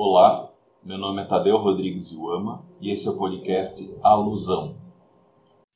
Olá, meu nome é Tadeu Rodrigues Iuama e esse é o podcast Alusão.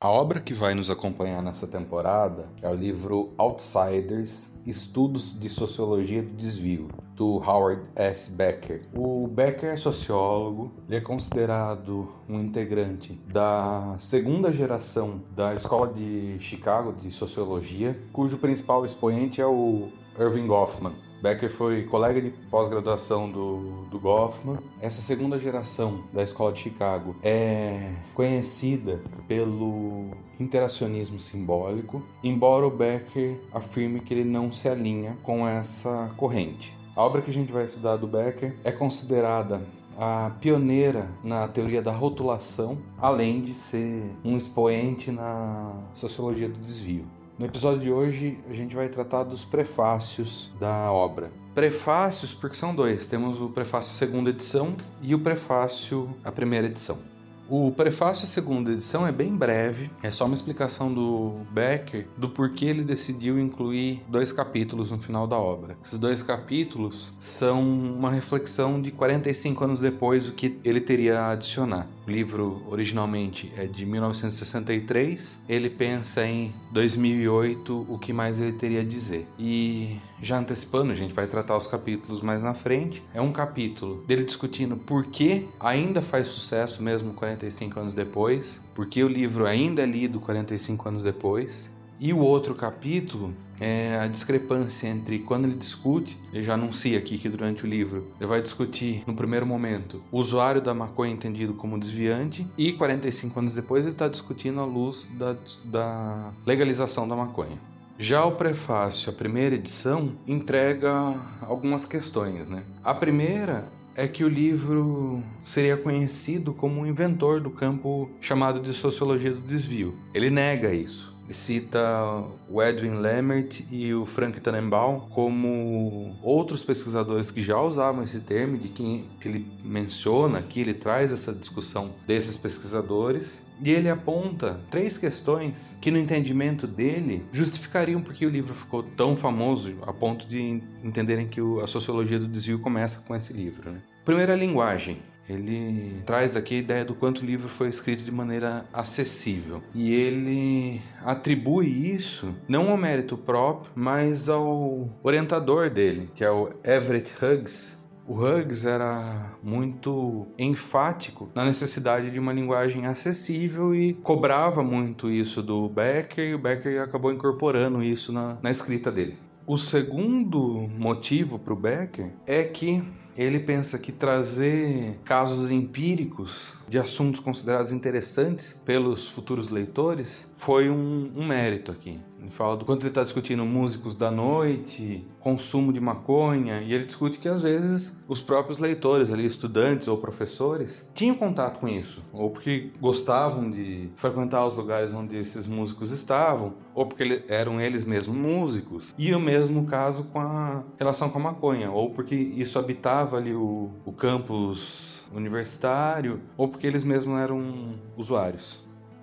A obra que vai nos acompanhar nessa temporada é o livro Outsiders Estudos de Sociologia do Desvio, do Howard S. Becker. O Becker é sociólogo, ele é considerado um integrante da segunda geração da Escola de Chicago de Sociologia, cujo principal expoente é o Irving Goffman. Becker foi colega de pós-graduação do, do Goffman. Essa segunda geração da escola de Chicago é conhecida pelo interacionismo simbólico, embora o Becker afirme que ele não se alinha com essa corrente. A obra que a gente vai estudar do Becker é considerada a pioneira na teoria da rotulação, além de ser um expoente na sociologia do desvio. No episódio de hoje, a gente vai tratar dos prefácios da obra. Prefácios, porque são dois: temos o prefácio segunda edição e o prefácio a primeira edição. O prefácio à segunda edição é bem breve, é só uma explicação do Becker do porquê ele decidiu incluir dois capítulos no final da obra. Esses dois capítulos são uma reflexão de 45 anos depois do que ele teria a adicionar. O livro originalmente é de 1963, ele pensa em 2008 o que mais ele teria a dizer. E já antecipando, a gente vai tratar os capítulos mais na frente. É um capítulo dele discutindo por que ainda faz sucesso mesmo 45 anos depois, por que o livro ainda é lido 45 anos depois. E o outro capítulo é a discrepância entre quando ele discute, ele já anuncia aqui que durante o livro ele vai discutir no primeiro momento o usuário da maconha entendido como desviante e 45 anos depois ele está discutindo a luz da, da legalização da maconha. Já o prefácio, a primeira edição, entrega algumas questões, né? A primeira é que o livro seria conhecido como um inventor do campo chamado de sociologia do desvio. Ele nega isso. Cita o Edwin Lemert e o Frank Tannenbaum como outros pesquisadores que já usavam esse termo, de quem ele menciona aqui, ele traz essa discussão desses pesquisadores. E ele aponta três questões que, no entendimento dele, justificariam porque o livro ficou tão famoso a ponto de entenderem que a sociologia do desvio começa com esse livro. Né? Primeiro, a linguagem. Ele traz aqui a ideia do quanto o livro foi escrito de maneira acessível. E ele atribui isso não ao mérito próprio, mas ao orientador dele, que é o Everett Hughes, o Hughes era muito enfático na necessidade de uma linguagem acessível e cobrava muito isso do Becker, e o Becker acabou incorporando isso na, na escrita dele. O segundo motivo para o Becker é que ele pensa que trazer casos empíricos de assuntos considerados interessantes pelos futuros leitores foi um, um mérito aqui. Ele fala do quanto ele está discutindo músicos da noite, consumo de maconha, e ele discute que às vezes os próprios leitores ali, estudantes ou professores, tinham contato com isso, ou porque gostavam de frequentar os lugares onde esses músicos estavam, ou porque eram eles mesmos músicos, e o mesmo caso com a relação com a maconha, ou porque isso habitava ali o, o campus universitário, ou porque eles mesmos eram usuários.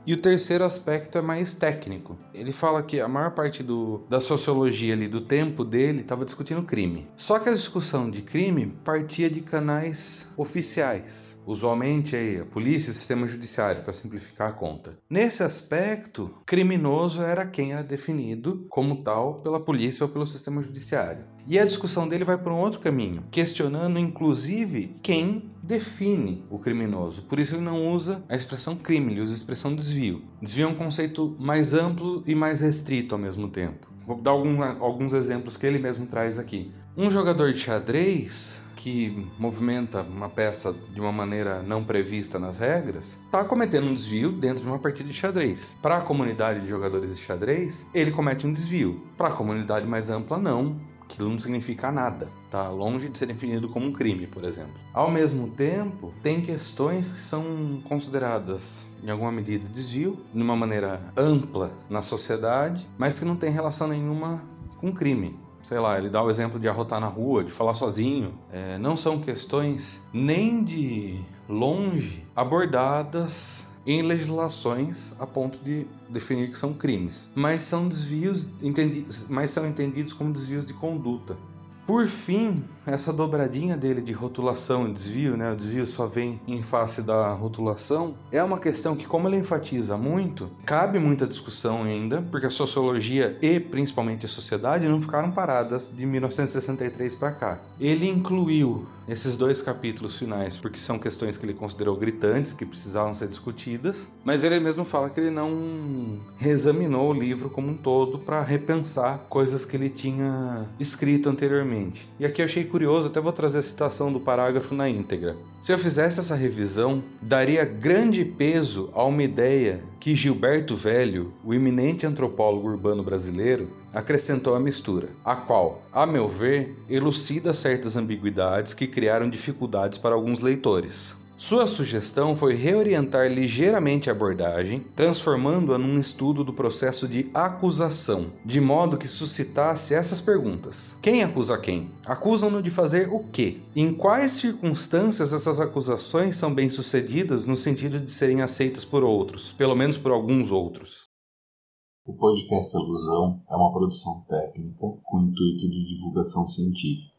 E o terceiro aspecto é mais técnico. Ele fala que a maior parte do, da sociologia ali, do tempo dele, estava discutindo crime. Só que a discussão de crime partia de canais oficiais. Usualmente aí, a polícia e o sistema judiciário, para simplificar a conta. Nesse aspecto, criminoso era quem era definido como tal pela polícia ou pelo sistema judiciário. E a discussão dele vai para um outro caminho, questionando inclusive quem define o criminoso. Por isso ele não usa a expressão crime, ele usa a expressão desvio. Desvio é um conceito mais amplo e mais restrito ao mesmo tempo. Vou dar algum, alguns exemplos que ele mesmo traz aqui. Um jogador de xadrez que movimenta uma peça de uma maneira não prevista nas regras, está cometendo um desvio dentro de uma partida de xadrez. Para a comunidade de jogadores de xadrez, ele comete um desvio. Para a comunidade mais ampla, não aquilo não significa nada, tá longe de ser definido como um crime, por exemplo. Ao mesmo tempo, tem questões que são consideradas em alguma medida desvio, de uma maneira ampla na sociedade, mas que não tem relação nenhuma com crime. Sei lá, ele dá o exemplo de arrotar na rua, de falar sozinho. É, não são questões nem de longe abordadas em legislações a ponto de definir que são crimes, mas são desvios entendidos, mas são entendidos como desvios de conduta. Por fim, essa dobradinha dele de rotulação e desvio, né? O desvio só vem em face da rotulação, é uma questão que, como ele enfatiza muito, cabe muita discussão ainda, porque a sociologia e principalmente a sociedade não ficaram paradas de 1963 para cá. Ele incluiu esses dois capítulos finais porque são questões que ele considerou gritantes, que precisavam ser discutidas, mas ele mesmo fala que ele não reexaminou o livro como um todo para repensar coisas que ele tinha escrito anteriormente. E aqui eu achei curioso, até vou trazer a citação do parágrafo na íntegra. Se eu fizesse essa revisão, daria grande peso a uma ideia que Gilberto Velho, o eminente antropólogo urbano brasileiro, acrescentou à mistura, a qual, a meu ver, elucida certas ambiguidades que criaram dificuldades para alguns leitores. Sua sugestão foi reorientar ligeiramente a abordagem, transformando-a num estudo do processo de acusação, de modo que suscitasse essas perguntas: Quem acusa quem? Acusam-no de fazer o quê? Em quais circunstâncias essas acusações são bem-sucedidas no sentido de serem aceitas por outros, pelo menos por alguns outros? O podcast Alusão é uma produção técnica com intuito de divulgação científica.